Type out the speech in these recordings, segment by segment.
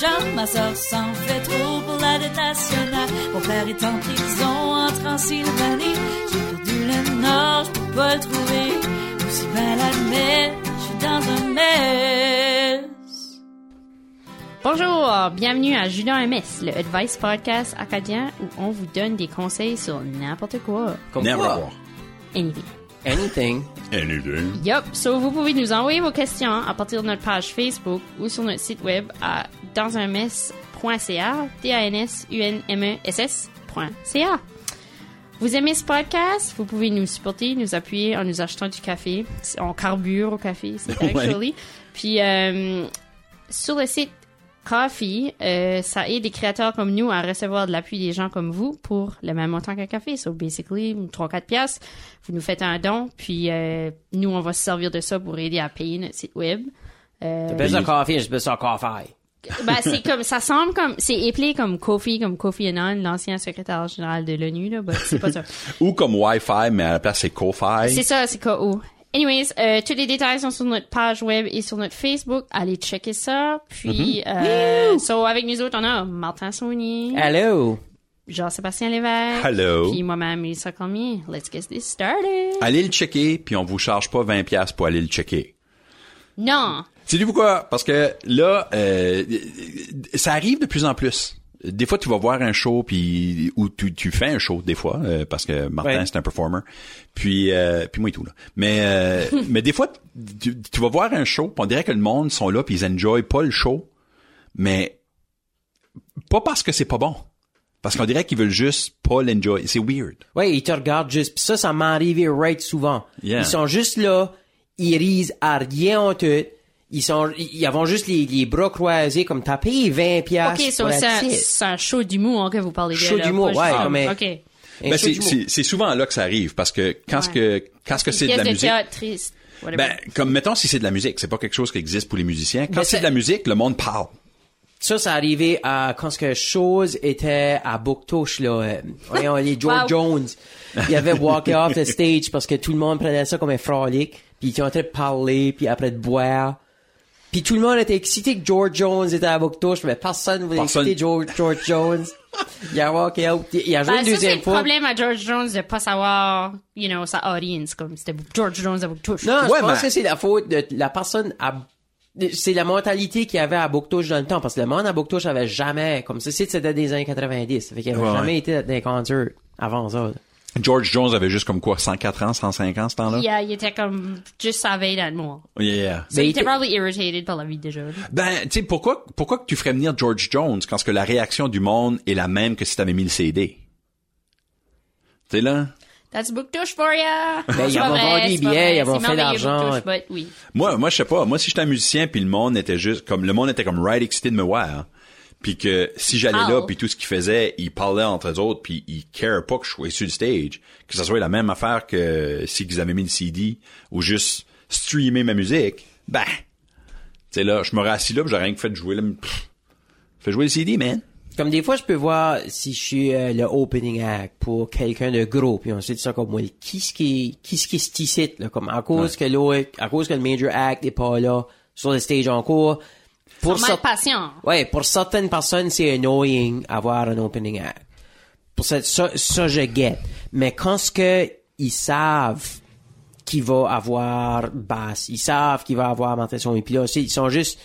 charme, ma soeur s'en fait trop pour la dette nationale. Mon père est en prison en Transylvanie. J'ai perdu le nord, je peux pas le trouver. Aussi bien l'admettre, je suis dans un mess. Bonjour, bienvenue à Judas MS, le Advice Podcast acadien où on vous donne des conseils sur n'importe quoi. Comme Never. quoi? Anything. Anything. Anything. Yup, so vous pouvez nous envoyer vos questions à partir de notre page Facebook ou sur notre site web à dansunmess.ca, d a n s u n m e s s.ca. Vous aimez ce podcast? Vous pouvez nous supporter, nous appuyer en nous achetant du café. On carbure au café, c'est Ouais. actually. Puis euh, sur le site Coffee, euh, ça aide des créateurs comme nous à recevoir de l'appui des gens comme vous pour le même montant qu'un café. So basically, 3-4 piastres, vous nous faites un don, puis euh, nous, on va se servir de ça pour aider à payer notre site web. Euh, T'appelles ça coffee, j'appelle ça coffee. ben, c'est comme, ça semble comme, c'est appelé comme Kofi, comme Kofi Annan, l'ancien secrétaire général de l'ONU, là, ben, c'est pas ça. Ou comme Wi-Fi, mais à la place, c'est Ko-Fi. C'est ça, c'est KO. Anyways, euh, tous les détails sont sur notre page web et sur notre Facebook. Allez checker ça. Puis, euh, so, avec nous autres, on a Martin Saunier, Hello. Jean-Sébastien Lévesque. Hello. Puis moi-même, Lisa Cormier. Let's get this started. Allez le checker, puis on vous charge pas 20$ piastres pour aller le checker. Non. C'est du pourquoi? Parce que là, euh, ça arrive de plus en plus. Des fois, tu vas voir un show, puis ou tu, tu fais un show des fois, euh, parce que Martin Ouais. c'est un performer. Puis, euh, puis moi et tout là. Mais, euh, mais des fois, tu, tu vas voir un show, puis on dirait que le monde sont là, puis ils enjoy pas le show, mais pas parce que c'est pas bon, parce qu'on dirait qu'ils veulent juste pas l'enjoy. C'est weird. Ouais, ils te regardent juste. Pis ça, ça m'est arrivé right souvent. Yeah. Ils sont juste là, ils risent à rien en tout. Ils sont, ils avont juste les, les bras croisés comme t'as payé 20 piastres. Ok, so c'est un, tite. c'est un show d'humour hein, que vous parlez de. Show d'humour, ouais, comme un- Ok. Un Ben, c'est, d'humour. c'est, c'est souvent là que ça arrive, parce que quand ce que quand ce que c'est de la de musique, théâtre triste. ben comme mettons si c'est de la musique, c'est pas quelque chose qui existe pour les musiciens. Quand c'est de la musique, le monde parle. Ça, ça arrivé à quand ce que chose était à Bouctouche, là. euh, voyons, les George Wow. Jones. Il avait walké off the stage parce que tout le monde prenait ça comme un frolic. Puis ils étaient en train de parler, puis après de boire. Puis tout le monde était excité que George Jones était à Bouctouche, mais personne voulait Personne. exciter George, George Jones. Il a walké out. Il a joué Ben, une c'est deuxième le fois. problème à George Jones de pas savoir, you know, sa audience, comme c'était George Jones avec touche. Non, Ouais, je pense mais- que c'est la faute de la personne à c'est la mentalité qu'il y avait à Bouctouche dans le temps, parce que le monde à Bouctouche avait jamais, comme ça, c'était des années 90, fait qu'il avait Ouais. jamais été dans concert avant ça. George Jones avait juste comme quoi 104 ans, 105 ans ce temps-là? Il, a- il était comme juste sa veille dans le mort. Yeah. So, il était probably irritated par la vie de George. Ben, tu sais pourquoi pourquoi que tu ferais venir George Jones quand ce que la réaction du monde est la même que si t'avais mis le CD. Tu sais là? That's book touche for ya! Ben, ils pas ont vrai, vendu des billets, ils ont C'est fait but oui. Moi, moi, je sais pas. Moi, si j'étais un musicien, puis le monde était juste comme le monde était comme right excité de me voir, puis que si j'allais Parle. là, puis tout ce qu'ils faisaient, ils parlaient entre eux autres, puis ils care pas que je sois sur le stage, que ça soit la même affaire que si ils avaient mis le CD ou juste streamer ma musique. Ben, tu sais là, je m'aurais assis là, puis j'aurais rien que fait de jouer là. Pff, fais jouer le CD, man. Comme des fois, je peux voir si je suis euh, le opening act pour quelqu'un de gros, puis on se dit ça comme moi, qui ce qui, qui ce qui est ici, là, comme à cause que l'autre, à cause que le major act est pas là, sur le stage en cours. Pour cer- patient. Ouais, pour certaines personnes, c'est annoying avoir un opening act. Pour ça, ça, ça, je get. Mais quand ce que ils savent qu'il va avoir basse, ils savent qu'il va avoir mentation, et puis là aussi, ils sont juste,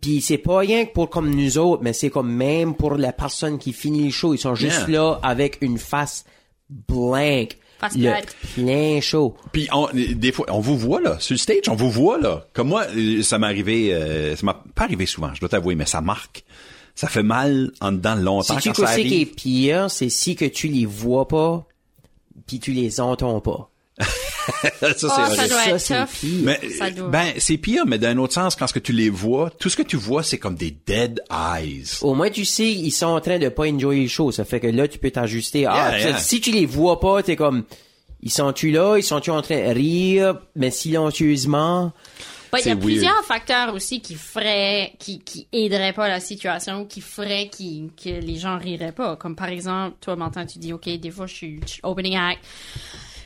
puis c'est pas rien que pour comme nous autres, mais c'est comme même pour la personne qui finit le show, ils sont juste Yeah. là avec une face blank. Le plate. plein show. Puis on, des fois, on vous voit là, sur le stage, on vous voit là. Comme moi, euh, ça m'est arrivé, euh, ça m'a pas arrivé souvent, je dois t'avouer, mais ça marque. Ça fait mal en dedans longtemps Si tu quand ça sais qui est arrive. pire, c'est si que tu les vois pas, puis tu les entends pas. Ça, Oh, c'est ça doit Ça, être c'est tough. pire. Mais, Ça doit. ben, c'est pire, mais d'un autre sens, quand ce que tu les vois, tout ce que tu vois, c'est comme des dead eyes. Au moins, tu sais, ils sont en train de pas enjoyer le show. Ça fait que là, tu peux t'ajuster. Ah, Yeah, si tu les vois pas, t'es comme, ils sont-tu là? Ils sont-tu en train de rire, mais silencieusement? Bah, il y a weird. plusieurs facteurs aussi qui feraient, qui, qui aideraient pas la situation, qui feraient qui, que les gens riraient pas. Comme par exemple, toi, Martin, tu dis, OK, des fois, je suis je suis opening act.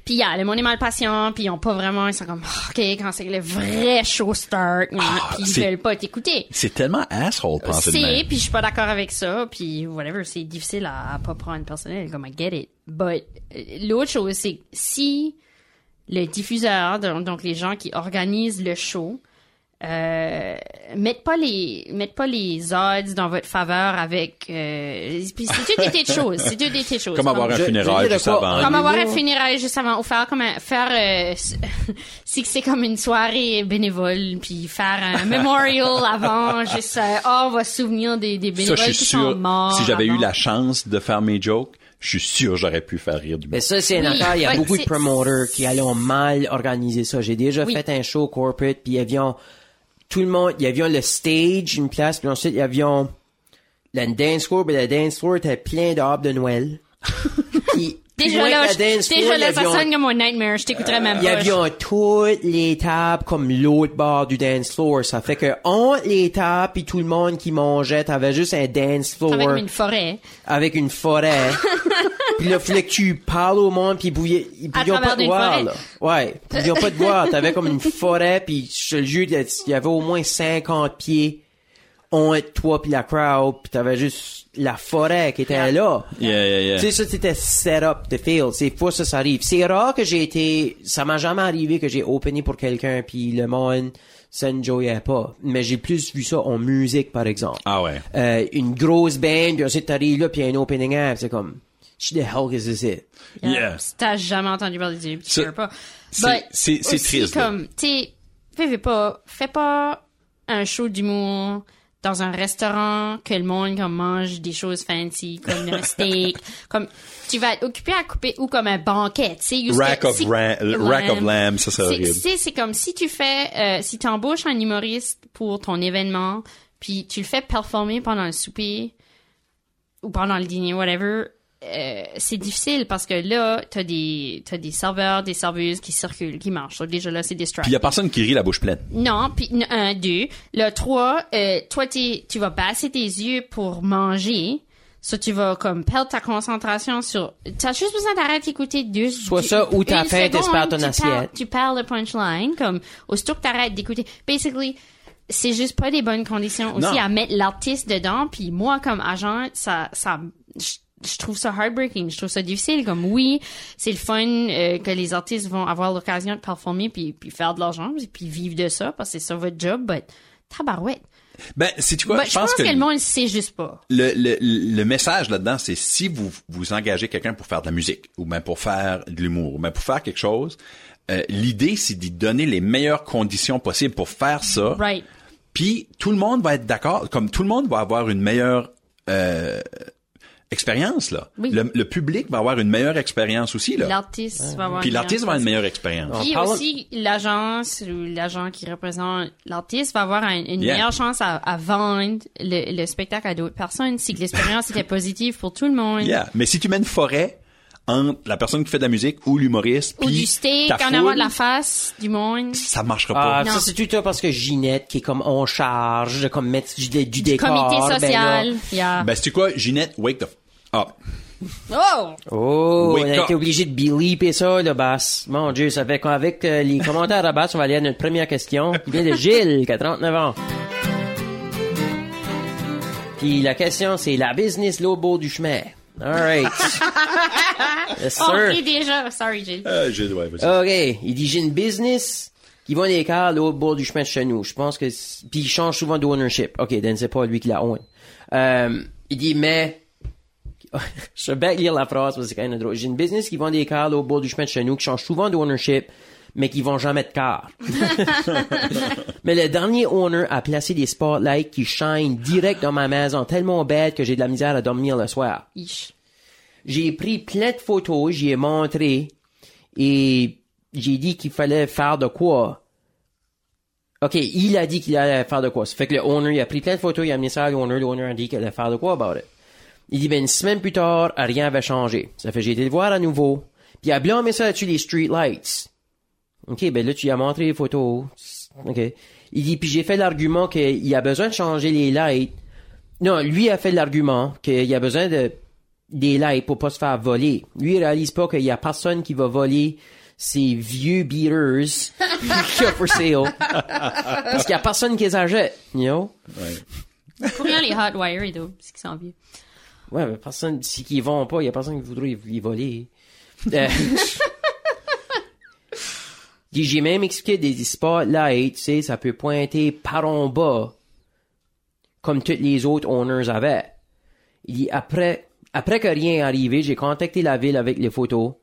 Puis yeah, le monde est mal patient, puis ils ont pas vraiment, ils sont comme, Ah, ok, quand c'est le vrai show start, puis ils veulent pas t'écouter. C'est tellement asshole penser C'est, puis je suis pas d'accord avec ça, puis whatever, c'est difficile à, à pas prendre personnel, comme I get it. But euh, l'autre chose, c'est si le diffuseur, donc les gens qui organisent le show, euh, mettent pas les mettent pas les odds dans votre faveur avec euh, puis c'est tout des petites choses c'est tout des petites choses Comme avoir un funérail juste avant. comme avoir un funérail juste avant ou faire comme un, faire euh, si c'est comme une soirée bénévole puis faire un memorial avant juste euh, oh on va se souvenir des, des Ça, bénévoles je qui suis sont sûr, morts si j'avais eu la chance de faire mes jokes, je suis sûr j'aurais pu faire rire du Mais monde. ça, c'est une Oui, affaire. Il y a ouais, beaucoup de promoters qui allaient mal organiser ça. J'ai déjà Oui. fait un show corporate, puis il y avait tout le monde, il y avait le stage, une place, puis ensuite il y avait la dance floor, mais la dance floor était plein d'arbres de Noël. Puis, déjà là, déjà là ça sonne comme un nightmare je t'écouterais même il y pas avait toutes les tables comme l'autre bord du dance floor. Ça fait que entre les tables et tout le monde qui mangeait, t'avais juste un dance floor avec une forêt avec une forêt. puis là, fallait que tu parles au monde, puis ils pouvaient, ils pouvaient pas te voir, forêt. là. Ouais, ils pouvaient pas te voir. T'avais comme une forêt, puis je te le jure, il y avait au moins 50 pieds entre toi puis la crowd, puis t'avais juste la forêt qui était là. Yeah, yeah, yeah. Tu sais, ça, c'était set up the field. C'est fois ça, ça arrive. C'est rare que j'ai été, ça m'a jamais arrivé que j'ai opené pour quelqu'un puis le monde s'enjoyait pas. Mais j'ai plus vu ça en musique, par exemple. Ah ouais. Euh, une grosse band, puis ensuite t'arrives là, puis un opening act, c'est comme, shit the hell is this it? Yeah. Si t'as jamais entendu parler du tu sais pas. c'est- triste, comme, tu sais, fais, pas, fais pas un show d'humour dans un restaurant que le monde comme mange des choses fancy comme un steak comme tu vas être occupé à couper ou comme un banquet tu sais Rack of si- ram- rack of lamb, ça, c'est horrible. c'est c'est comme si tu fais euh, si tu embauches un humoriste pour ton événement puis tu le fais performer pendant le souper ou pendant le dîner, whatever, euh, c'est difficile parce que là, t'as des, t'as des serveurs, des serveuses qui circulent, qui marchent. Donc déjà là, c'est Puis il y a personne qui rit la bouche pleine. Non, puis un, deux. Le trois, euh, toi, t'es- tu vas passer tes yeux pour manger. Ça, tu vas comme perdre ta concentration sur... T'as juste besoin d'arrêter d'écouter deux... Soit du- ça ou ta faim, t'espères ton tu assiette. Tu perds le punchline, comme aussitôt que t'arrêtes d'écouter. Basically, c'est juste pas des bonnes conditions aussi Non. à mettre l'artiste dedans. Puis moi, comme agent, ça... ça je- je trouve ça heartbreaking, je trouve ça difficile. Comme oui, c'est le fun euh, que les artistes vont avoir l'occasion de performer puis, puis faire de l'argent puis vivre de ça parce que c'est ça votre job. But tabarouette. Ben, c'est tu quoi? But je pense que, le monde sait juste pas. le, le, le message là-dedans, c'est si vous vous engagez quelqu'un pour faire de la musique, ou même pour faire de l'humour, ou même pour faire quelque chose, euh, l'idée, c'est d'y donner les meilleures conditions possibles pour faire ça. Right. Puis tout le monde va être d'accord, comme tout le monde va avoir une meilleure euh, expérience là. Oui. Le, le public va avoir une meilleure expérience aussi là. L'artiste va avoir Puis une l'artiste va avoir une meilleure expérience. Puis aussi, l'agence ou l'agent qui représente l'artiste va avoir un- une Yeah. meilleure chance à, à vendre le, le spectacle à d'autres personnes si l'expérience était positive pour tout le monde. Yeah. Mais si tu mets une forêt entre la personne qui fait de la musique ou l'humoriste, Ou puis du steak en avant de la face du monde. ça marchera Ah, pas. ça c'est tout ça parce que Ginette qui est comme en charge de comme mettre du, du décor. Comité ben social. yeah. Ben c'est quoi, Ginette, wake the up. Oh! Oh, Wake on a up. été obligé de bleeper ça, le basse. Mon Dieu, ça fait qu'avec euh, les commentaires à basse, on va aller à notre première question. qui vient de Gilles, qui a 39 ans. Puis la question, c'est la business l'autre du chemin. Alright. yes, sir. ok, déjà. Sorry, Jill. Euh, j'ai- ouais, vas-y. OK. Il dit, j'ai une business qui va l'écart l'autre bord du chemin de chez nous. Je pense que... Puis il change souvent d'ownership. OK, donc c'est pas lui qui la own. Euh, il dit, mais... Je vais bien lire la phrase parce que c'est quand même drôle. J'ai une business qui vend des cars au bord du chemin de chez nous, qui change souvent d'ownership, mais qui vont jamais de car. mais le dernier owner a placé des spotlights qui shine direct dans ma maison, tellement bête que j'ai de la misère à dormir le soir. J'ai pris plein de photos, j'y ai montré et j'ai dit qu'il fallait faire de quoi. OK, il a dit qu'il allait faire de quoi. Ça fait que le owner, il a pris plein de photos, il a amené ça à l'owner, l'owner a dit qu'il allait faire de quoi about it. Il dit, ben, une semaine plus tard, rien avait changé. Ça fait que j'ai été le voir à nouveau, puis il a blâmé ça là-dessus les street lights. OK, ben là, tu lui as montré les photos. OK. Il dit, puis j'ai fait l'argument qu'il a besoin de changer les lights. Non, lui a fait l'argument qu'il y a besoin de des lights pour pas se faire voler. Lui, il réalise pas qu'il y a personne qui va voler ces vieux beaters qu'il y a for sale. Parce qu'il y a personne qui les achète, you know? Pour rien, les hot wire et tout, parce qu'ils sont vieux. Ouais, mais personne, si qu'ils vont pas, il y a personne qui voudrait y voler. Euh, J'ai même expliqué des spotlights, tu sais, ça peut pointer par en bas, comme toutes les autres owners avaient. Il dit, après, après que rien est arrivé, j'ai contacté la ville avec les photos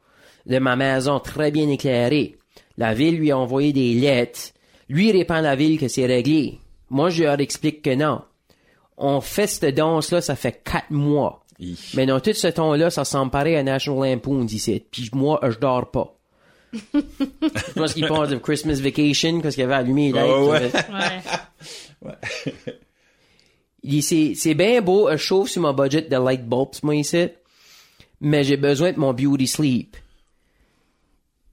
de ma maison très bien éclairée. La ville lui a envoyé des lettres. Lui répond à la ville que c'est réglé. Moi, je leur explique que non. On fait cette danse-là, ça fait quatre mois. Hi. Mais dans tout ce temps-là, ça semble pareil à National Lampoon ici. Puis moi, je dors pas. je pense qu'il pense de Christmas Vacation parce qu'il avait allumé les Oh, lights. ouais. Ouais. Il dit, c'est, c'est bien beau, je chauffe sur mon budget de light bulbs, moi, ici. Mais j'ai besoin de mon beauty sleep.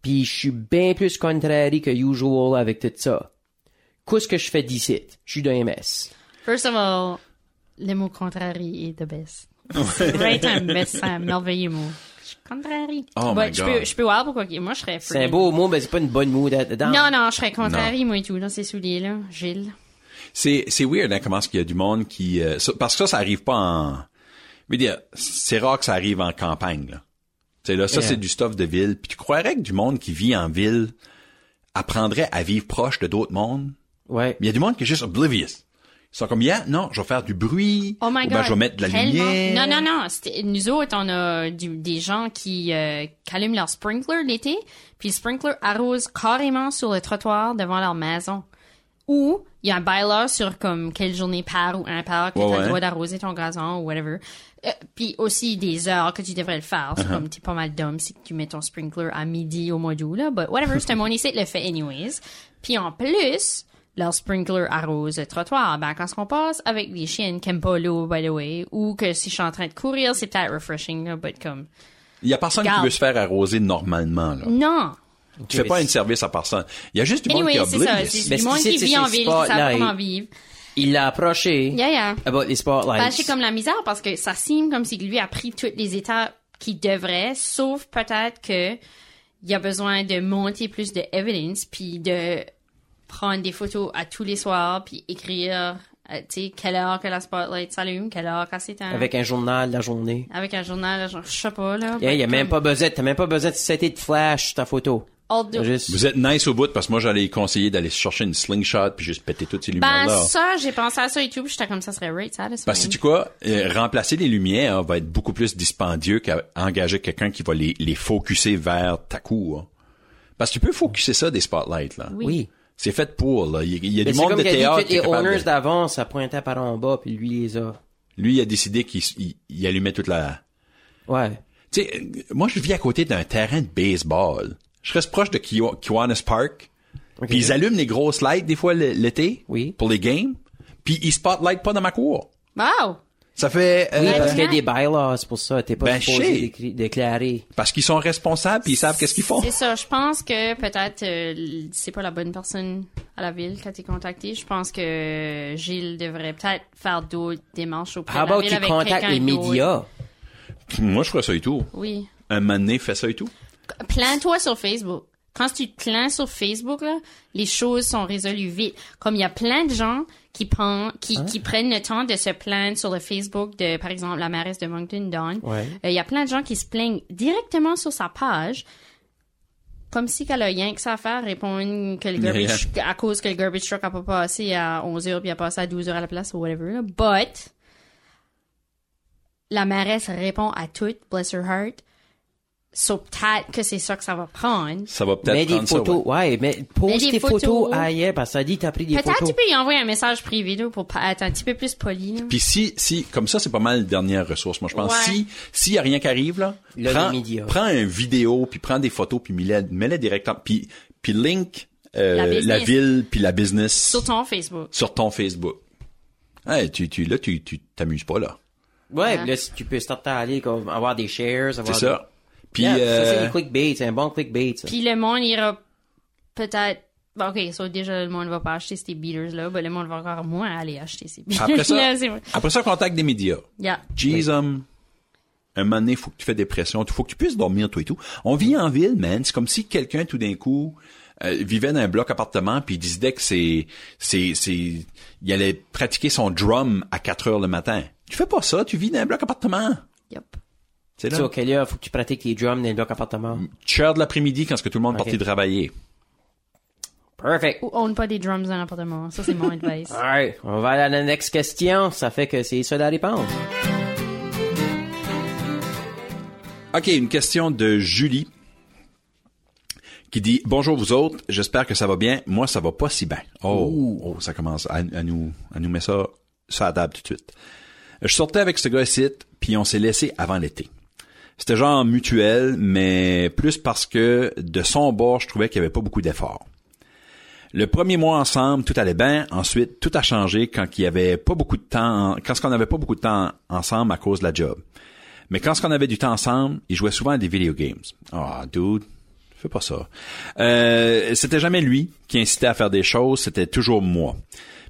Puis je suis bien plus contrary que usual avec tout ça. Qu'est-ce que je fais d'ici? Je suis d'un MS. First of all, le mot contrary est the best. C'est vrai, un best, c'est un merveilleux mot. Je suis contrary. Oh But my je God. peux, je peux voir pourquoi. Moi, je serais C'est un beau mot, mais c'est pas une bonne mood dedans. Non, non, je serais contrary, moi et tout, dans ces souliers-là. Gilles. C'est, c'est weird, hein, comment est-ce qu'il y a du monde qui, euh, parce que ça, ça arrive pas en, je veux dire, c'est rare que ça arrive en campagne, là. Tu sais, là, ça, Yeah. c'est du stuff de ville. Puis tu croirais que du monde qui vit en ville apprendrait à vivre proche de d'autres mondes? Ouais. Mais il y a du monde qui est juste oblivious. Ils sont comme, yeah, non, je vais faire du bruit. Oh my ou god. ben, je vais mettre de la tellement. lumière. Non, non, non. Nous autres, on a du- des gens qui, euh, qui allument leur sprinkler l'été, puis le sprinkler arrose carrément sur le trottoir devant leur maison. Ou il y a un bylaw sur comme quelle journée par ou impar que Ouais, tu as le droit d'arroser ton gazon ou whatever. Euh, puis aussi des heures que tu devrais le faire. C'est comme t'es pas mal dumb si tu mets ton sprinkler à midi au mois d'août là. But whatever, c'est mon ici le fait anyways. Puis en plus, leur sprinkler arrose le trottoir. Ben, quand on passe avec les chiennes qui aiment pas l'eau, by the way, ou que si je suis en train de courir, c'est peut-être refreshing, là, but comme, Il y a personne qui veut se faire arroser normalement, là. non. Tu fais pas un service à personne. Il y a juste du monde Anyway, qui est c'est ça. C'est Mais du monde qui c'est vit en ville, qui savent comment vivre. Il l'a approché Yeah, yeah. about les spotlights. Ben, j'ai comme la misère parce que ça semble comme si lui a pris toutes les étapes qu'il devrait, sauf peut-être que il y a besoin de monter plus de evidence puis de prendre des photos à tous les soirs puis écrire, euh, tu sais, quelle heure que la spotlight s'allume, quelle heure qu'elle s'éteint. Avec un journal la journée. Avec un journal, genre, je sais pas, là. Yeah, il y a Comme même pas besoin, t'as même pas besoin de setter de flash ta photo. juste- Vous êtes nice au bout parce que moi j'allais conseiller d'aller chercher une slingshot puis juste péter toutes ces Ben, lumières-là. ça, j'ai pensé à ça et tout, puis j'étais comme ça serait right, ça, Parce que tu quoi, euh, remplacer les lumières va être beaucoup plus dispendieux qu'engager quelqu'un qui va les, les focuser vers ta cour. Parce que tu peux focuser ça des spotlights, là. Oui. C'est fait pour, là. Il y a, il y a Mais du monde comme de théâtre dit, les owners de- d'avant, ça pointait par en bas, puis lui les a. Lui, il a décidé qu'il il, il allumait toute la... Ouais. Tu sais, euh, moi, je vis à côté d'un terrain de baseball. Je reste proche de Kiwa- Kiwanis Park. Puis ils allument les grosses lights des fois l'été. Oui. Pour les games. Puis ils spotlight pas dans ma cour. Wow! Ça fait... euh, Oui, parce qu'il y a des bylaws pour ça. T'es pas Ben, supposé déclarer. parce qu'ils sont responsables puis ils savent qu'est-ce qu'ils font. C'est ça. Je pense que peut-être euh, c'est pas la bonne personne à la ville qui a été contactée. Je pense que Gilles devrait peut-être faire d'autres démarches auprès How de la about ville avec contactes les médias? Moi, je ferais ça et tout. Oui. Un moment donné, fais ça et tout. Plains-toi sur Facebook. Quand tu te plains sur Facebook, là, les choses sont résolues vite. Comme il y a plein de gens qui, prennent, qui, Hein? qui prennent le temps de se plaindre sur le Facebook de, par exemple, la mairesse de Moncton, Dawn. Ouais. Euh, Il y a plein de gens qui se plaignent directement sur sa page, comme si qu'elle a rien que ça à faire, répondre que le garbage, à cause que le garbage truck a pas passé à 11 heures puis a passé à 12 heures à la place ou whatever. là. But, la mairesse répond à tout, bless her heart. So, peut-être que c'est ça que ça va prendre. Ça va peut-être Mets des prendre ça, photos. ouais. Ouais, mais pose Mets des tes photos, photos. ailleurs, parce que ça dit t'as pris des Peut-être photos. tu peux y envoyer un message privé là, pour être un petit peu plus poli. là. Puis si, si, comme ça, c'est pas mal la dernière ressource. Moi, je pense, Ouais. si, s'il y a rien qui arrive, là, Là, prends, prends une vidéo, puis prends des photos, puis mets-les, mets-les directement, puis, puis link, euh, La ville, puis la business Sur ton Facebook. sur ton Facebook. Hey, tu, tu, là, tu, tu t'amuses pas, là. Ouais, Ouais. là, si tu peux starter à aller, comme, avoir des shares, avoir C'est ça. Puis. Yeah, ça, c'est euh, clickbait, c'est un bon clickbait, ça. Puis le monde ira peut-être. bon, ok, so déjà le monde va pas acheter ces beaters là, ben le monde va encore moins aller acheter ces beaters après ça, là. après ça, contacte des médias. Yeah. Jeez, um, un moment donné, faut que tu fais des pressions, faut que tu puisses dormir, toi et tout. On vit en ville, man. C'est comme si quelqu'un, tout d'un coup, euh, vivait dans un bloc appartement puis il décidait que c'est, c'est, c'est, il allait pratiquer son drum à 4 heures le matin. Tu fais pas ça, tu vis dans un bloc appartement. Yep. C'est Tu là. sais, auquel heure faut que tu pratiques les drums dans le bloc appartement. Heure de l'après-midi quand ce que tout le monde est Ok. parti travailler. Perfect. Ou own pas des drums dans l'appartement. Ça, c'est mon advice. Alright, on va aller à la next question. Ça fait que c'est ça la réponse. OK, une question de Julie qui dit Bonjour vous autres, j'espère que ça va bien. Moi, ça va pas si bien. Oh, oh ça commence à, à nous à nous mettre ça ça à table tout de suite. Je sortais avec ce gars-ci, puis on s'est laissé avant l'été. C'était genre mutuel, mais plus parce que de son bord, je trouvais qu'il y avait pas beaucoup d'efforts. Le premier mois ensemble, tout allait bien. Ensuite, tout a changé quand il y avait pas beaucoup de temps, quand on n'avait pas beaucoup de temps ensemble à cause de la job. Mais quand on avait du temps ensemble, il jouait souvent à des video games. Ah, dude, fais pas ça. Euh, c'était jamais lui qui incitait à faire des choses, c'était toujours moi.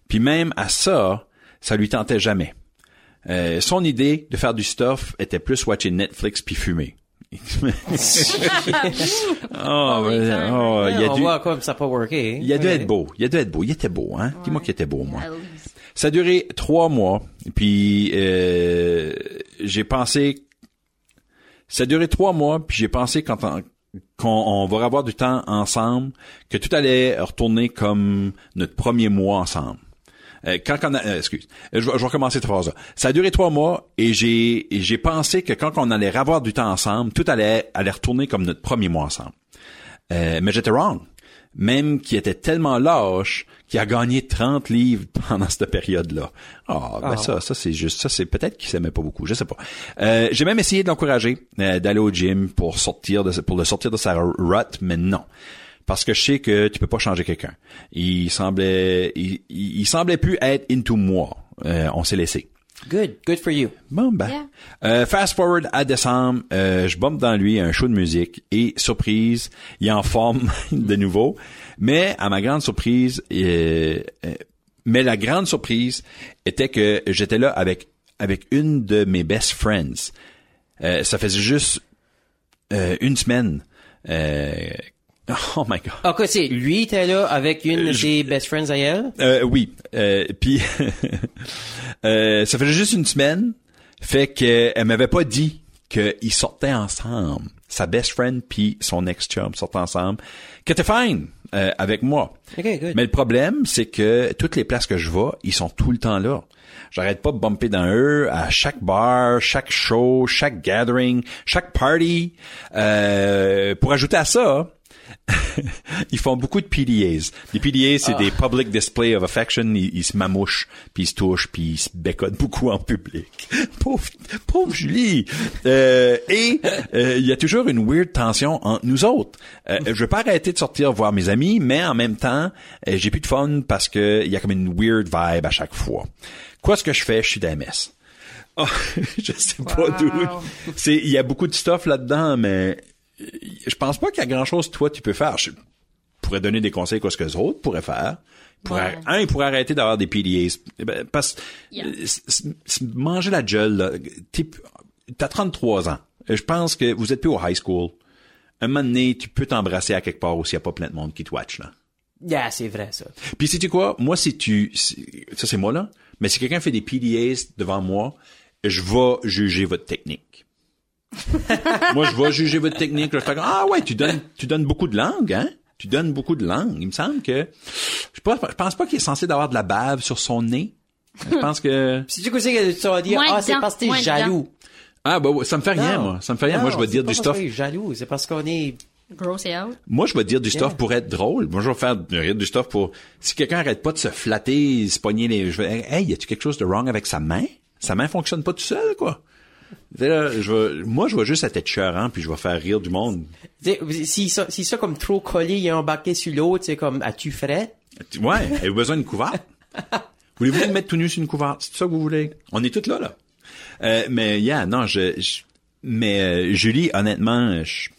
Puis même à ça, ça lui tentait jamais. Euh, son idée de faire du stuff était plus watcher Netflix puis fumer. oh, ouais, time. oh, il y a on dû, voit comme ça pas worké. il a dû Ouais. être beau. Il a dû être beau. Il était beau, hein? Dis-moi qu'il était beau, moi. Least. Ça a duré trois mois, puis euh, j'ai pensé... Ça a duré trois mois, puis j'ai pensé quand on, qu'on on va avoir du temps ensemble, que tout allait retourner comme notre premier mois ensemble. Euh, quand on a, euh, excuse, je, vais- je vais recommencer cette phrase-là. Ça a duré trois mois et j'ai j'ai pensé que quand on allait avoir du temps ensemble, tout allait allait retourner comme notre premier mois ensemble. Euh, mais j'étais wrong. Même qui était tellement lâche qu'il a gagné 30 livres pendant cette période-là. Ah, ben Ah. ça, ça c'est juste, ça c'est peut-être qu'il s'aimait pas beaucoup, je sais pas. Euh, j'ai même essayé de l'encourager euh, d'aller au gym pour sortir de, pour le sortir de sa rut, mais non. Parce que je sais que tu peux pas changer quelqu'un. Il semblait, il, il, il semblait plus être into moi. Euh, on s'est laissé. Good, good for you. Bon ben. Yeah. Euh, fast forward à décembre, euh, je bombe dans lui un show de musique et surprise, il est en forme de nouveau. Mais à ma grande surprise, euh, euh, mais la grande surprise était que j'étais là avec avec une de mes best friends. Euh, ça faisait juste euh, une semaine. Euh, oh my god. Ah, quoi, c'est lui, t'es là avec une de Euh, je- ses best friends à elle? Euh, oui. Euh, puis euh, ça faisait juste une semaine, fait que elle m'avait pas dit qu'ils sortaient ensemble. Sa best friend puis son ex-chum sortaient ensemble, qui était fine euh, avec moi. Ok, good. Mais le problème, c'est que toutes les places que je vais, ils sont tout le temps là. J'arrête pas de bumper dans eux à chaque bar, chaque show, chaque gathering, chaque party. Euh, pour ajouter à ça, ils font beaucoup de PDAs. Les PDAs, c'est des public display of affection. Ils, ils se mamouchent, puis ils se touchent, puis ils se bécodent beaucoup en public. pauvre, pauvre Julie. Euh, et euh, il y a toujours une weird tension entre nous autres. Euh, je vais pas arrêter de sortir voir mes amis, mais en même temps, euh, j'ai plus de fun parce que il y a comme une weird vibe à chaque fois. Quoi ce que je fais, je suis d'AMS. Oh, je sais pas d'où. C'est, il y a beaucoup de stuff là-dedans, mais je pense pas qu'il y a grand chose toi tu peux faire. Je pourrais donner des conseils quoi ce que les autres pourraient faire. Ils pourraient- Ouais. Un, ils pourraient arrêter d'avoir des PDAs. Eh ben, Parce Yeah. euh, c- c- c- manger la gueule, là, t'es- t'as 33 ans. Je pense que vous êtes plus au high school. Un moment donné, tu peux t'embrasser à quelque part où il n'y a pas plein de monde qui te watch, là. Yeah, c'est vrai, ça. Puis sais-tu quoi? Moi, si tu... si- ça, c'est moi, là. Mais si quelqu'un fait des PDAs devant moi, je vais juger votre technique. moi, je vais juger votre technique. Je ah ouais, tu donnes, tu donnes beaucoup de langue, hein? Tu donnes beaucoup de langue. Il me semble que... Je, pense- je pense pas qu'il est censé d'avoir de la bave sur son nez. Je pense que... Si tu sais que tu vas dire, ah, c'est parce que t'es jaloux. Ah, bah, ça me fait rien, Non. moi. Ça me fait rien. moi, je vais dire c'est pas du parce stuff. qu'on est jaloux, c'est parce qu'on est... Gross out. Moi, je vais dire du stuff Yeah. pour être drôle. Moi, je vais faire rire du stuff pour... Si quelqu'un arrête pas de se flatter, se pogner les... Je vais... Hey, y a-tu quelque chose de wrong avec sa main? Sa main fonctionne pas tout seul, quoi. Là, je vais... Moi, je vais juste être écœurant, puis je vais faire rire du monde. Si ça, si ça comme trop collé, il est embarqué sur l'autre, c'est comme, as-tu frais? Ouais, avez-vous besoin d'une couverte? Voulez-vous me mettre tout nu sur une couverte? C'est ça que vous voulez? On est tous là, là. Euh, mais, yeah, non, je... je- mais euh, Julie, honnêtement, je...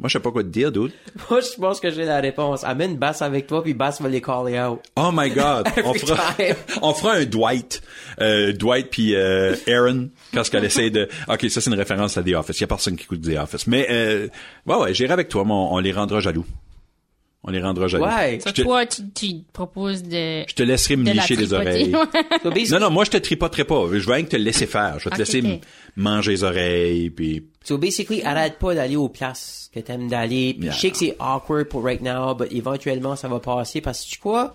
Moi, je sais pas quoi te dire, dude. Moi, je pense que j'ai la réponse. Amène Bass avec toi, puis Bass va les caller out. Oh my God. on fera, on fera un Dwight. Euh, Dwight puis euh, Aaron, quand qu'elle essaie de... OK, ça, c'est une référence à The Office. Il y a personne qui écoute The Office. Mais, euh, ouais, ouais, j'irai avec toi, mais on, on les rendra jaloux. On les rendra jaloux. Ouais. Je So, te, toi, tu, tu proposes de, je te laisserai me licher les oreilles. So, basically, Non, non, moi, je te tripoterai pas. Je vais rien que te laisser faire. Je vais te Ok, laisser manger les oreilles, puis... so basically, arrête pas d'aller aux places que t'aimes d'aller. Puis Yeah. je sais que c'est awkward pour right now, but éventuellement, ça va passer parce que tu quoi?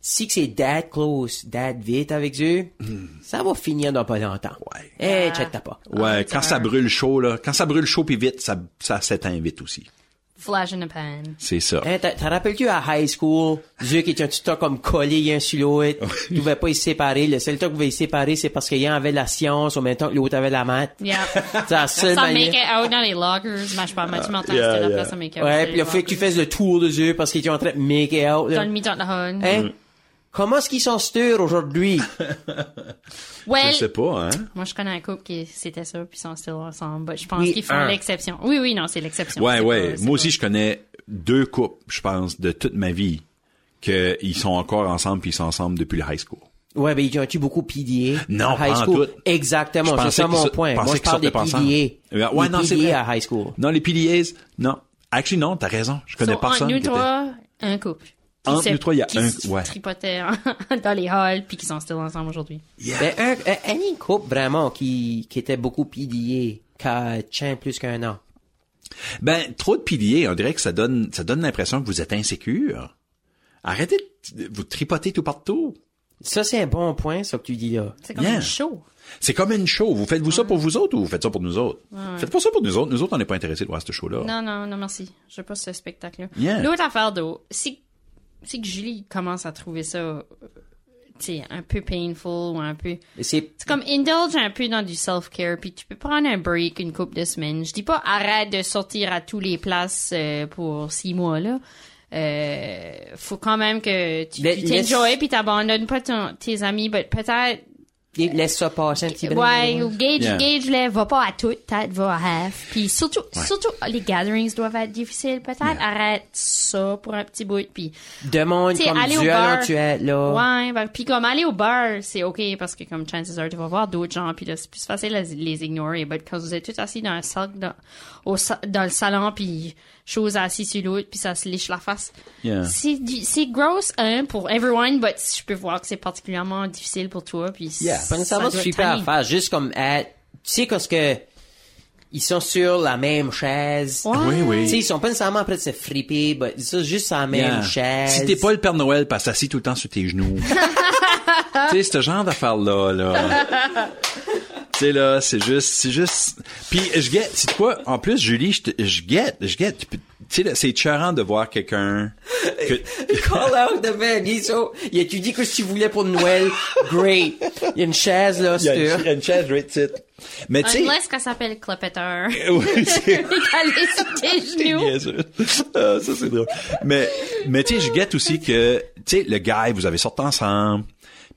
Si que c'est that close, that vite avec eux, ça va finir dans pas longtemps. Ouais. Eh, Ah. check pas. Ouais, Ah, quand ça brûle chaud, là, quand ça brûle chaud puis vite, ça, ça s'éteint vite aussi. Flash in a pan. C'est ça. Hein, t'as- rappelles-tu à high school, Dieu qui était un temps comme collé un sur l'autre, tu pouvais pas y séparer. Le seul temps que vous pouvez y séparer, c'est parce qu'il y en avait la science, en même temps que l'autre avait la maths. Yeah. C'est la seule Ça manière. make it out dans les loggers. Mais je sais pas, mais tu m'entends, Yeah, c'était la yeah. place à make it out. Ouais, puis le fait que tu fasses le tour de eux parce qu'ils étaient en train de make it out. là. Dans le mi-temps de la honne. Hein? Comment est-ce qu'ils sont sturs aujourd'hui? Je Well, sais pas, hein. moi, je connais un couple qui c'était ça, puis ils sont still ensemble. But je pense Oui, qu'ils font un. l'exception. Oui, oui, non, c'est l'exception. Ouais, ouais. pas- Moi aussi, pas- je connais deux couples, je pense, de toute ma vie, que ils sont encore ensemble puis ils sont ensemble depuis le high school. Ouais, ben ils ont-tu beaucoup PDA? Non, à high pas en school? tout. Exactement, Je c'est ça qu'ils mon point. Moi, je qu'ils parle des PDA. Ouais, non, c'est à high school. Non, les PDAs, non. Actually, non, t'as raison. Je connais So, personne. Nous était- trois, un couple. Entre se- nous trois, il y a qui un- se ouais. tripotait en- dans les halls, puis qui sont still ensemble aujourd'hui. Yeah. Ben, un, un, any couple vraiment qui, qui était beaucoup PDA, qui a tient plus qu'un an. Ben, trop de PDA, on dirait que ça donne, ça donne l'impression que vous êtes insécure. Arrêtez de vous tripoter tout partout. Ça, c'est un bon point, ça que tu dis là. C'est comme Yeah. une show. C'est comme une show. Vous faites-vous ça pour vous autres ou vous faites ça pour nous autres? Faites pas ça pour nous autres. Nous autres, on n'est pas intéressés de voir ce show-là. Non, non, non, merci. Je veux pas ce spectacle-là. Yeah. L'autre affaire, d'eau, si, si que Julie commence à trouver ça, euh, sais, un peu painful ou un peu... C'est, C'est comme indulge un peu dans du self-care, puis tu peux prendre un break une couple de semaines. Je dis pas arrête de sortir à tous les places euh, pour six mois, là. Euh, faut quand même que tu laisse- t'enjoies puis t'abandonnes pas ton- tes amis, mais peut-être laisse ça passer un petit peu. Ouais, ou gauge, Yeah. gauge les, va pas à tout, peut-être va à half. Puis surtout, surtout, les gatherings doivent être difficiles. Peut-être arrête ça pour un petit bout. Puis, Demande comme aller alors tu es là. ouais, ben, puis comme aller au bar, c'est ok parce que comme chances are, tu vas voir d'autres gens. Puis là, c'est plus facile de les, les ignorer. Mais quand vous êtes tous assis dans un sac, dans, au, dans le salon, puis chose assis sur l'autre, puis ça se liche la face. Yeah. C'est gross, hein, pour everyone, but je peux voir que c'est particulièrement difficile pour toi. Puis Yeah, pas nécessairement ça doit être super à faire, juste comme être, tu sais, parce que ils sont sur la même chaise. Ouais. Oui, oui. Tu sais, ils sont pas nécessairement en train de se friper, but ils sont juste sur la même Yeah. chaise. Si t'es pas le Père Noël, passe assis tout le temps sur tes genoux. tu sais, ce genre d'affaire-là, là. tu sais, là, c'est juste, c'est juste... Puis, je guette, c'est quoi? En plus, Julie, je te- je guette, je guette. Tu sais, là, c'est écœurant de voir quelqu'un que... Call out the man. Il, so- il étudie que si tu voulais pour Noël, great. Il y a une chaise, là, Il y a une, sur. il y a une chaise right titre. Mais tu sais... Unless qu'elle s'appelle clopetteur. Oui, c'est- Aller sur tes genoux. Ah, ça, c'est drôle. Mais, mais tu sais, je guette aussi que, tu sais, le gars, vous avez sorti ensemble,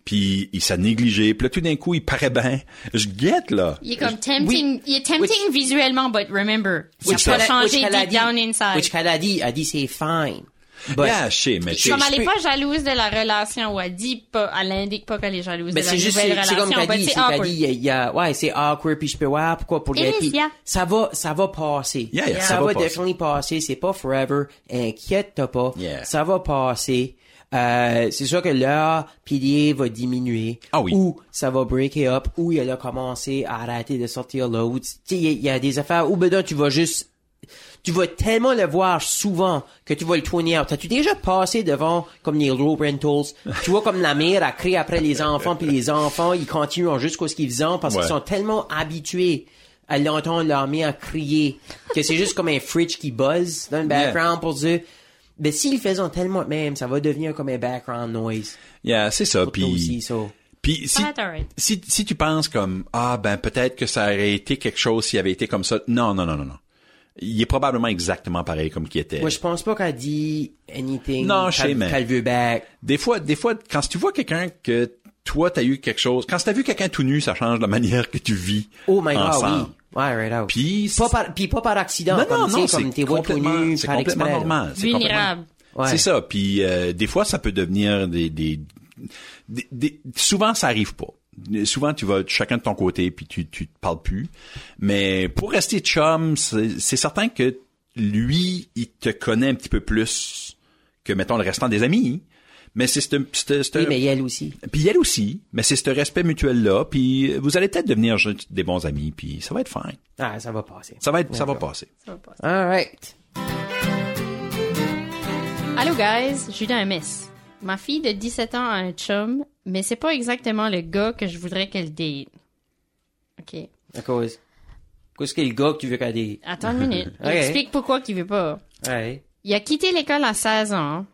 puis il s'est négligé, puis là, tout d'un coup, il paraît bien. Je guette, là. Il est comme tempting, il est tempting Which- visuellement, but remember, Which ça peut qu'elle a- which changer qu'elle a deep dit- down inside. Which qu'elle a dit, elle a dit c'est fine. But, Yeah, je sais, mais tu sais, Comme je elle est peux- pas jalouse de la relation, ou elle dit pas, elle indique pas qu'elle est jalouse Mais de la c'est juste, nouvelle c'est c'est relation, comme t'as dit, c'est dit, il y a- ouais, c'est awkward, puis je peux voir pourquoi pour les is, puis yeah. ça va, ça va passer. Yeah, yeah, ça, ça va, va passer. definitely passer, c'est pas forever, inquiète-toi pas, Yeah. ça va passer. Euh, c'est sûr que leur PDA va diminuer, Ah oui. ou ça va break it up, ou il a commencé à arrêter de sortir là, ou tu sais, il y, a- il y a des affaires, ou ben là, tu vas juste tu vas tellement le voir souvent que tu vas le tourner out. T'as-tu déjà passé devant comme les low rentals? tu vois comme la mère a crié après les enfants puis les enfants, ils continuent jusqu'à ce qu'ils font parce Ouais. qu'ils sont tellement habitués à l'entendre leur mère crier que c'est juste comme un fridge qui buzz dans le background pour dire mais s'ils faisaient tellement de même, ça va devenir comme un background noise. Yeah, c'est ça. Puis, so. puis si, Ah, si, si tu penses comme, ah, ben, peut-être que ça aurait été quelque chose s'il avait été comme ça. Non, non, non, non, non. Il est probablement exactement pareil comme qu'il était. Moi, je pense pas qu'elle dit anything. Non, je sais, qu'elle- mais- veut back. Des fois, des fois, quand tu vois quelqu'un que toi, t'as eu quelque chose, quand t'as vu quelqu'un tout nu, ça change la manière que tu vis Oh my god, ensemble. oui. Ouais, right out. Puis pas par, puis pas par accident. non, comme, non, non, comme c'est t'es complètement, nu, par complètement exprès, normal. C'est Vulnérable. Ouais. C'est ça. Puis euh, des fois, ça peut devenir des, des, des- des- souvent ça arrive pas. Souvent tu vas chacun de ton côté puis tu tu te parles plus. Mais pour rester chum, c'est c'est certain que lui, il te connaît un petit peu plus que mettons le restant des amis. Mais c'est ce ce- ce- Oui, mais elle aussi. puis elle aussi, mais c'est ce respect mutuel là, puis vous allez peut-être devenir des bons amis, puis ça va être fine. Ah, ça va passer. Ça va être ça va passer. Alright. Allô guys, Judas MS. Ma fille de 17 ans a un chum, mais c'est pas exactement le gars que je voudrais qu'elle date. Ok. À cause. Qu'est-ce que le gars que tu veux qu'elle dise? Attends une minute. Explique pourquoi qu'il veut pas. Ouais. Il a quitté l'école à 16 ans.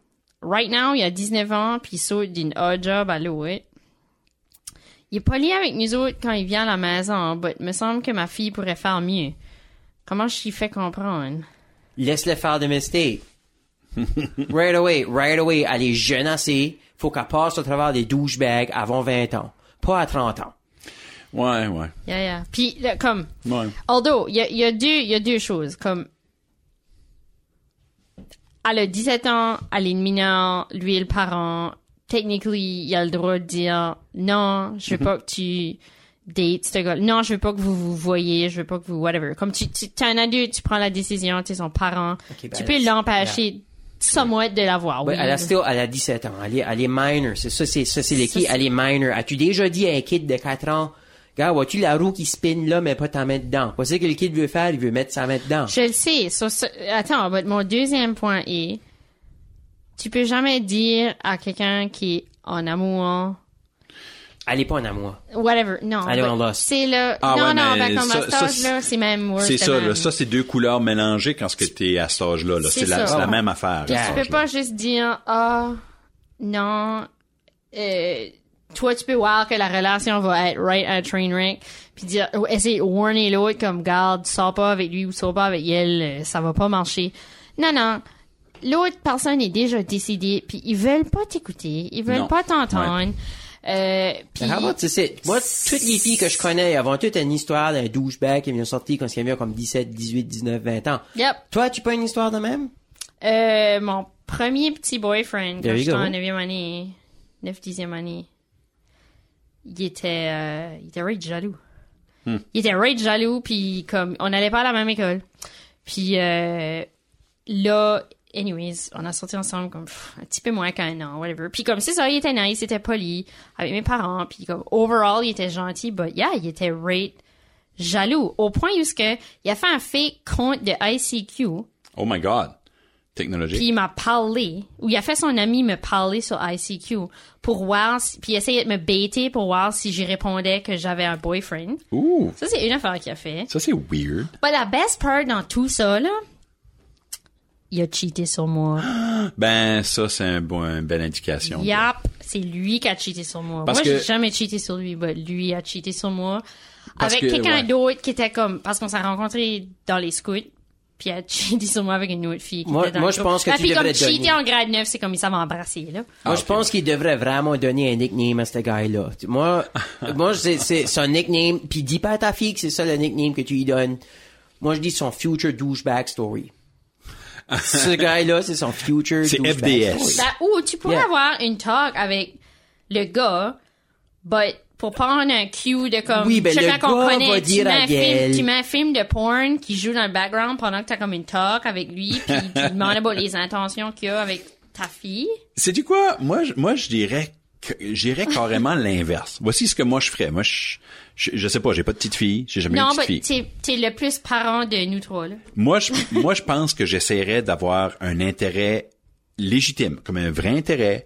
Right now, il a 19 ans, puis il saute d'une odd job à l'eau. Il est poli avec nous autres quand il vient à la maison, mais il me semble que ma fille pourrait faire mieux. Comment je lui fais comprendre? Laisse-le faire des mistakes. right away, right away. Elle est jeune assez. Faut qu'elle passe au travers des douchebags avant 20 ans. Pas à 30 ans. Ouais, ouais. Yeah, yeah. Puis, comme, Ouais. although, il y a, il y a deux, il y a deux choses. Comme, elle a 17 ans, elle est mineure, lui est le parent. Technically, il a le droit de dire, non, je veux pas que tu dates ce gars. Non, je veux pas que vous vous voyez, je veux pas que vous, whatever. Comme tu, tu, t'es un adulte, tu prends la décision, tu es son parent. ben, tu peux l'empêcher somewhat de l'avoir. Oui. elle a still, elle a 17 ans. Elle est, elle est minor. C'est ça, c'est, ça, c'est le Ça, key. c'est- Elle est minor. As-tu déjà dit à un kid de 4 ans, gars, vois-tu la roue qui spinne là, mais pas ta main dedans? Qu'est-ce que le kid veut faire? Il veut mettre sa main dedans. Je le sais. So, so- attends, but mon deuxième point est, tu peux jamais dire à quelqu'un qui est en amour, Elle est pas en amour. whatever, non. Elle est but en lost. C'est le, Ah non, ouais, non, mais ben, comme ça- à cet ça, âge-là, c'est même worse C'est ça, même. là, ça c'est deux couleurs mélangées quand ce que t'es à cet âge-là. Là. C'est la, ça. même affaire. Yeah. Tu peux pas juste dire, ah, non, euh, toi, tu peux voir que la relation va être right à train wreck, puis dire, essayer de warner l'autre comme, garde, sors pas avec lui ou sors pas avec elle, euh, ça va pas marcher. Non, non. L'autre personne est déjà décidée, puis ils veulent pas t'écouter, ils veulent Non. pas t'entendre. Euh, tu sais, moi, toutes les filles que je connais, ont toutes une histoire d'un douchebag qui vient sortir quand il avait comme 17, 18, 19, 20 ans. Yep. Toi, tu pas une histoire de même? Euh, mon premier petit boyfriend, quand j'étais en 9e année, 9 10e année, il était, euh, il était rage jaloux. Hmm. Il était rage jaloux, puis comme, on n'allait pas à la même école. Puis euh, là, anyways, on a sorti ensemble comme pff, un petit peu moins qu'un an, whatever. Puis comme c'est ça, il était nice, il était poli avec mes parents, puis comme overall, il était gentil, but yeah, il était rate jaloux. Au point où il a fait un fake compte de ICQ, Oh my God. Technologie. puis il m'a parlé, ou il a fait son ami me parler sur ICQ pour voir, si- puis il essayait de me baiter pour voir si j'y répondais que j'avais un boyfriend. Ouh, Ça, c'est une affaire qu'il a fait. ça c'est weird. Mais la best part dans tout ça, là, il a cheaté sur moi. Ben, ça c'est un bon, une belle indication. Yap, c'est lui qui a cheaté sur moi. Parce moi, que- j'ai jamais cheaté sur lui, mais lui a cheaté sur moi. Parce avec que, quelqu'un ouais. d'autre qui était comme, parce qu'on s'est rencontrés dans les scouts, puis a cheaté sur moi avec une autre fille qui Moi- était dans moi, le je pense que Ah, tu puis devrais comme cheater donner. en grade 9, c'est comme il savait embrasser, là. Moi, Ah, je ok. pense qu'il devrait vraiment donner un nickname à ce gars-là. Moi, moi, c'est, c'est son nickname. Puis dis pas à ta fille que c'est ça le nickname que tu lui donnes. Moi, je dis son future douchebag story. ce gars-là, c'est son future C'est douchebag FDS. story. Ben, ou tu pourrais Yeah. avoir une talk avec le gars, but pour prendre un cue de comme Oui, ben, chacun qu'on connaît, va tu, mets à un film, tu mets un film de porn qui joue dans le background pendant que t'as comme une talk avec lui, puis tu demandes about les intentions qu'il a avec ta fille. C'est du quoi? Moi, je- moi, je dirais que, j'irais carrément l'inverse. Voici ce que moi je ferais. Moi, je, je, je sais pas, j'ai pas de petite fille, j'ai jamais eu Non, de mais petite fille. t'es, t'es le plus parent de nous trois, là. Moi, je, moi, je pense que j'essaierais d'avoir un intérêt légitime, comme un vrai intérêt.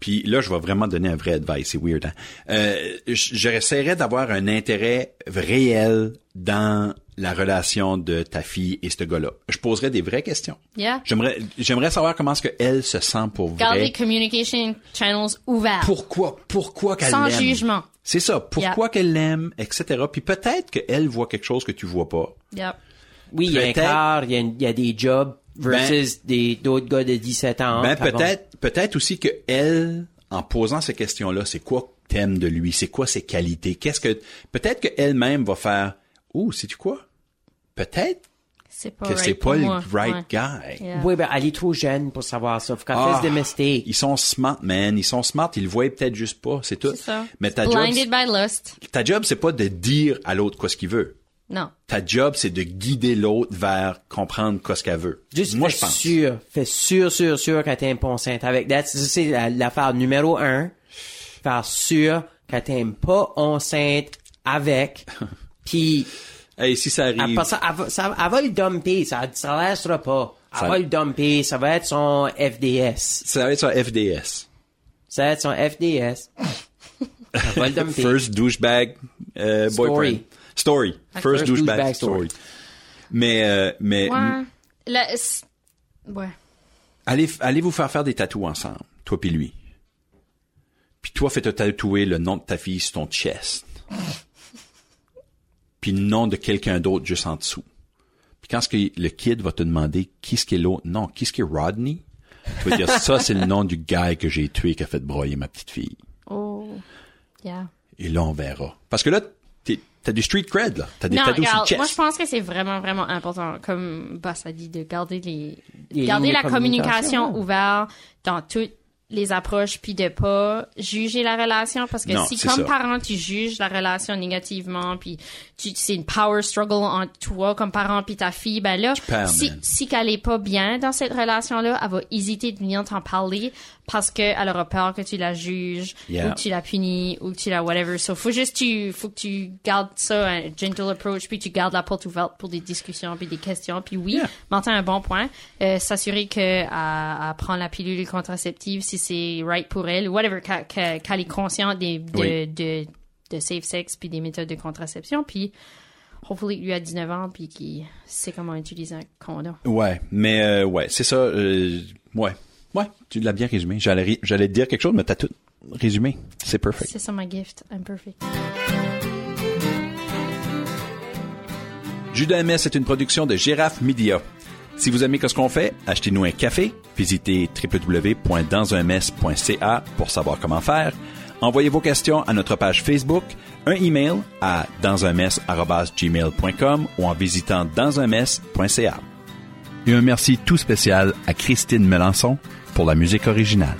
Puis là, je vais vraiment donner un vrai advice, c'est weird. Hein? Euh, j- j'essaierais d'avoir un intérêt réel dans la relation de ta fille et ce gars-là. Je poserais des vraies questions. Yeah. J'aimerais, j'aimerais savoir comment est-ce qu'elle se sent pour Garde les vrai. communication channels ouverts. Pourquoi, pourquoi qu'elle Sans jugement. C'est ça. Pourquoi qu'elle l'aime, etc. Puis peut-être qu'elle voit quelque chose que tu vois pas. Yep. Oui, il y a un quart, il y a, y des jobs versus des, d'autres gars de 17 ans. Ben peut-être, peut-être aussi que elle, en posant ces questions-là, c'est quoi t'aimes de lui, c'est quoi ses qualités, qu'est-ce que, peut-être qu'elle-même va faire, oh, sais-tu quoi? peut-être C'est pas que right c'est pas le moi. right Ouais. guy. Yeah. Oui, ben, elle est trop jeune pour savoir ça. Faut qu'elle Ah, fasse des mistakes. Ils sont smart, man. Ils sont smart. Ils le voient peut-être juste pas. C'est tout. C'est ça. Mais ta job, Blinded by lust. ta job, c'est pas de dire à l'autre quoi ce qu'il veut. Non. Ta job, c'est de guider l'autre vers comprendre quoi ce qu'elle veut. Juste Moi, je pense. sûr, fais sûr, sûr, sûr qu'elle t'aime pas enceinte avec C'est la- l'affaire numéro un. Faire sûr qu'elle t'aime pas enceinte avec. Puis, Hey, si ça arrive, après ça, elle va, ça, elle va le dumper. Ça, ça restera pas. Elle Ça- va le dumper. Ça va être son FDS. ça va être sur FDS. Ça va être son FDS. Elle va le dumper. First douchebag euh, Story. Story. First, First douchebag, douchebag story. story. Mais, euh, mais Ouais. La- ouais. allez, allez vous faire faire des tatous ensemble, toi puis lui. Puis toi, fais te tatouer le nom de ta fille sur ton chest. puis le nom de quelqu'un d'autre juste en dessous. Puis quand ce que le kid va te demander qui ce qui est l'autre, non, qui ce qui est Rodney, tu vas dire ça, c'est le nom du gars que j'ai tué qui a fait broyer ma petite fille. Oh. Yeah. Et là, on verra. Parce que là, t'as du street cred, là. T'as des tatous sur le regarde, chest. moi je pense que c'est vraiment vraiment important, comme Bass a dit, de garder les, Les garder la communication, ouverte dans toutes les approches, puis de pas juger la relation, parce que Non, si comme ça. parent tu juges la relation négativement, puis tu c'est une power struggle entre toi comme parent puis ta fille, ben là, perds, si man. si qu'elle est pas bien dans cette relation là, elle va hésiter de venir t'en parler parce que elle aura peur que tu la juges Yeah. ou que tu la punis ou que tu la whatever. So faut juste tu faut que tu gardes ça un gentle approach puis tu gardes la porte ouverte pour des discussions puis des questions puis oui, Yeah. Martin un bon point. Euh, s'assurer que elle, elle prend la pilule contraceptive si c'est right pour elle, whatever qu'elle est consciente des de, Oui. de de safe sex puis des méthodes de contraception puis hopefully lui a 19 ans puis qu'il sait comment utiliser un condom. Ouais, mais euh, ouais, c'est ça. euh, ouais, ouais, tu l'as bien résumé. J'allais, te dire quelque chose, mais t'as tout résumé. C'est perfect. C'est ça ma gift. I'm perfect. Judas MS est une production de Girafe Media. Si vous aimez ce qu'on fait, achetez-nous un café, visitez www.dansunmess.ca pour savoir comment faire. Envoyez vos questions à notre page Facebook, un email à dansunmess@gmail.com ou en visitant dansunmess.ca. Et un merci tout spécial à Christine Melançon pour la musique originale.